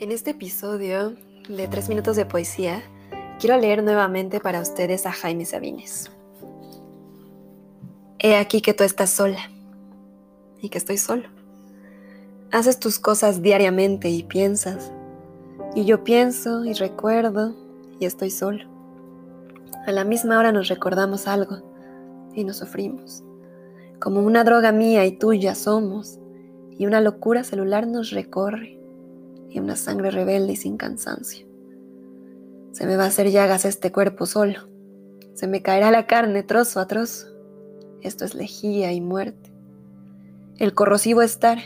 En este episodio de Tres Minutos de Poesía, quiero leer nuevamente para ustedes a Jaime Sabines. He aquí que tú estás sola y que estoy solo. Haces tus cosas diariamente y piensas, y yo pienso y recuerdo y estoy solo. A la misma hora nos recordamos algo y nos sufrimos. Como una droga mía y tuya somos, y una locura celular nos recorre y una sangre rebelde y sin cansancio. Se me va a hacer llagas este cuerpo solo. Se me caerá la carne trozo a trozo. Esto es lejía y muerte. El corrosivo estar,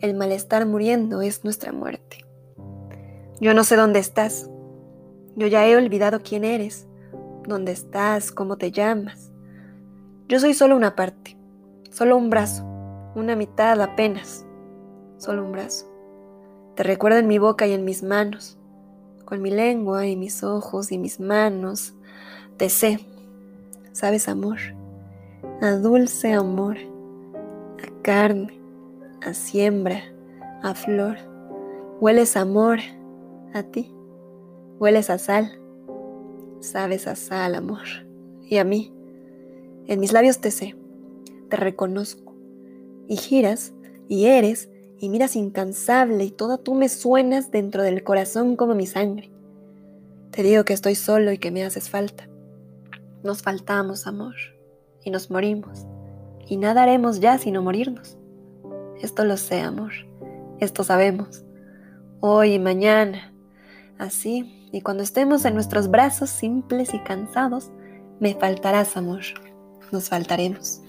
el malestar muriendo es nuestra muerte. Yo no sé dónde estás. Yo ya he olvidado quién eres, dónde estás, cómo te llamas. Yo soy solo una parte, solo un brazo, una mitad apenas, solo un brazo. Te recuerdo en mi boca y en mis manos, con mi lengua y mis ojos y mis manos. Te sé, sabes amor, a dulce amor, a carne, a siembra, a flor. Hueles amor a ti, hueles a sal, sabes a sal amor, y a mí. En mis labios te sé, te reconozco, y giras y eres y miras incansable y toda tú me suenas dentro del corazón como mi sangre. Te digo que estoy solo y que me haces falta. Nos faltamos, amor, y nos morimos, y nada haremos ya sino morirnos. Esto lo sé, amor, esto sabemos, hoy y mañana. Así, y cuando estemos en nuestros brazos simples y cansados, me faltarás, amor, nos faltaremos.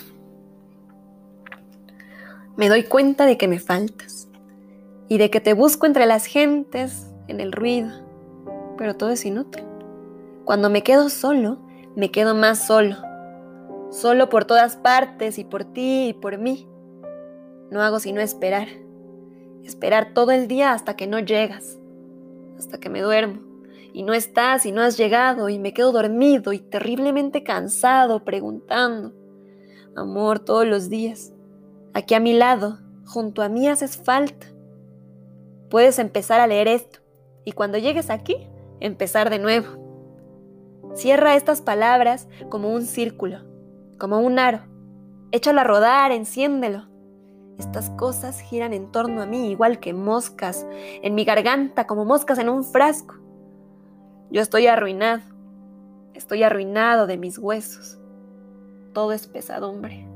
Me doy cuenta de que me faltas y de que te busco entre las gentes, en el ruido, pero todo es inútil. Cuando me quedo solo, me quedo más solo, solo por todas partes y por ti y por mí. No hago sino esperar, esperar todo el día hasta que no llegas, hasta que me duermo y no estás y no has llegado y me quedo dormido y terriblemente cansado preguntando, amor, todos los días. Aquí a mi lado, junto a mí haces falta. Puedes empezar a leer esto y cuando llegues aquí, empezar de nuevo. Cierra estas palabras como un círculo, como un aro. Échalo a rodar, enciéndelo. Estas cosas giran en torno a mí igual que moscas en mi garganta, como moscas en un frasco. Yo estoy arruinado, estoy arruinado de mis huesos. Todo es pesadumbre.